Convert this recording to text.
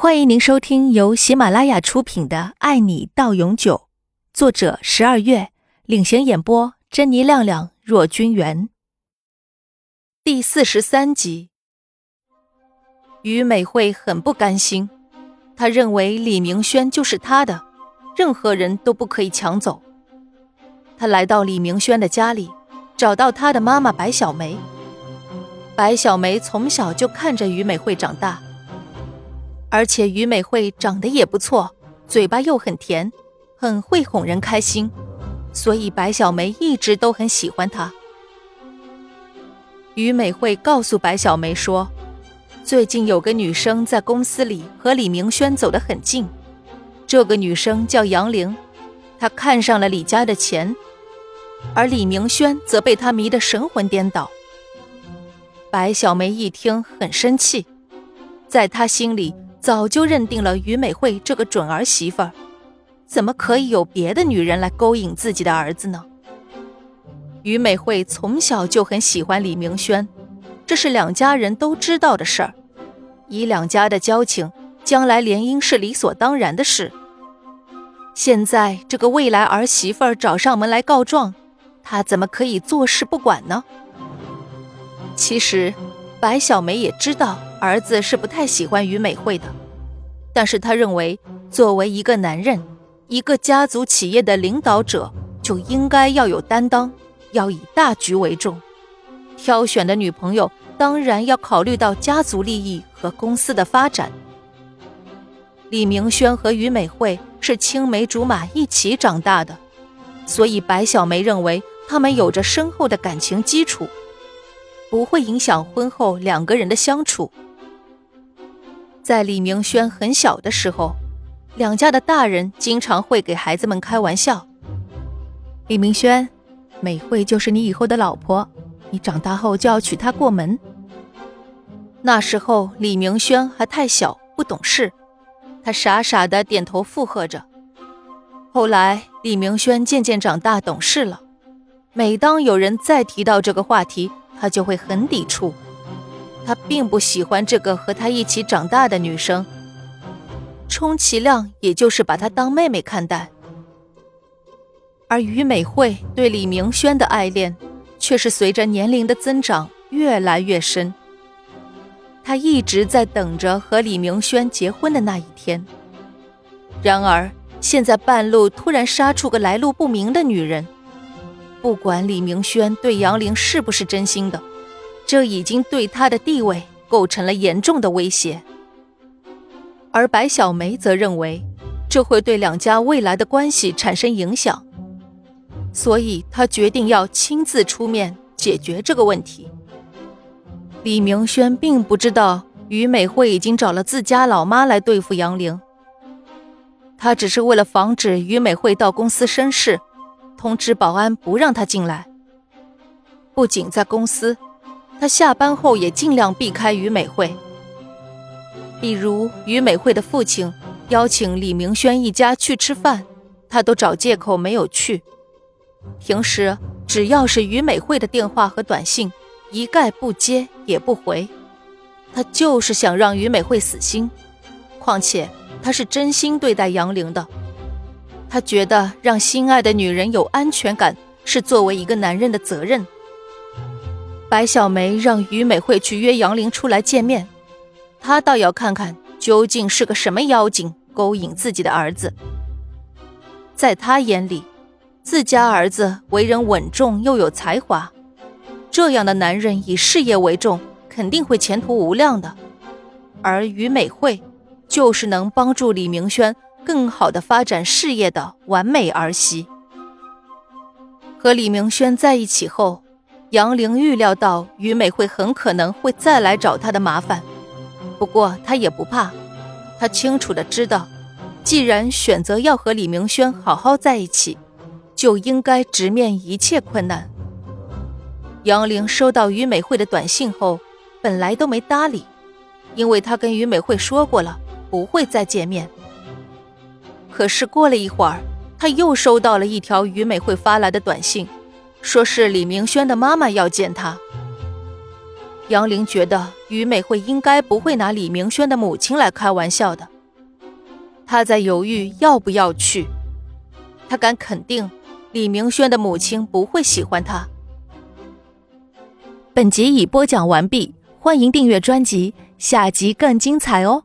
欢迎您收听由喜马拉雅出品的《爱你到永久》，作者十二月领衔演播，珍妮、亮亮、若君元。第四十三集，于美惠很不甘心，她认为李明轩就是她的，任何人都不可以抢走。她来到李明轩的家里，找到他的妈妈白小梅。白小梅从小就看着于美惠长大。而且于美惠长得也不错，嘴巴又很甜，很会哄人开心，所以白小梅一直都很喜欢她。于美惠告诉白小梅说，最近有个女生在公司里和李明轩走得很近，这个女生叫杨玲，她看上了李家的钱，而李明轩则被她迷得神魂颠倒。白小梅一听很生气，在她心里。早就认定了于美惠这个准儿媳妇儿，怎么可以有别的女人来勾引自己的儿子呢？于美惠从小就很喜欢李明轩，这是两家人都知道的事儿。以两家的交情，将来联姻是理所当然的事。现在这个未来儿媳妇儿找上门来告状，她怎么可以坐视不管呢？其实，白小梅也知道。儿子是不太喜欢于美惠的，但是他认为，作为一个男人，一个家族企业的领导者，就应该要有担当，要以大局为重。挑选的女朋友当然要考虑到家族利益和公司的发展。李明轩和于美惠是青梅竹马一起长大的，所以白小梅认为他们有着深厚的感情基础，不会影响婚后两个人的相处。在李明轩很小的时候，两家的大人经常会给孩子们开玩笑：“李明轩，美惠就是你以后的老婆，你长大后就要娶她过门。”那时候李明轩还太小，不懂事，他傻傻的点头附和着。后来李明轩渐渐长大懂事了，每当有人再提到这个话题，他就会很抵触。他并不喜欢这个和他一起长大的女生，充其量也就是把她当妹妹看待。而于美惠对李明轩的爱恋，却是随着年龄的增长越来越深。她一直在等着和李明轩结婚的那一天。然而现在半路突然杀出个来路不明的女人，不管李明轩对杨玲是不是真心的。这已经对他的地位构成了严重的威胁，而白小梅则认为这会对两家未来的关系产生影响，所以她决定要亲自出面解决这个问题。李明轩并不知道于美惠已经找了自家老妈来对付杨玲，他只是为了防止于美惠到公司生事，通知保安不让她进来。不仅在公司。他下班后也尽量避开于美惠，比如于美惠的父亲邀请李明轩一家去吃饭，他都找借口没有去。平时只要是于美惠的电话和短信，一概不接也不回。他就是想让于美惠死心，况且他是真心对待杨玲的。他觉得让心爱的女人有安全感是作为一个男人的责任。白小梅让于美惠去约杨玲出来见面，她倒要看看究竟是个什么妖精勾引自己的儿子。在她眼里，自家儿子为人稳重又有才华，这样的男人以事业为重，肯定会前途无量的。而于美惠，就是能帮助李明轩更好的发展事业的完美儿媳。和李明轩在一起后。杨玲预料到于美惠很可能会再来找她的麻烦，不过她也不怕，她清楚的知道，既然选择要和李明轩好好在一起，就应该直面一切困难。杨玲收到于美惠的短信后，本来都没搭理，因为她跟于美惠说过了不会再见面。可是过了一会儿，她又收到了一条于美惠发来的短信。说是李明轩的妈妈要见他。杨玲觉得于美惠应该不会拿李明轩的母亲来开玩笑的。她在犹豫要不要去。她敢肯定，李明轩的母亲不会喜欢他。本集已播讲完毕，欢迎订阅专辑，下集更精彩哦。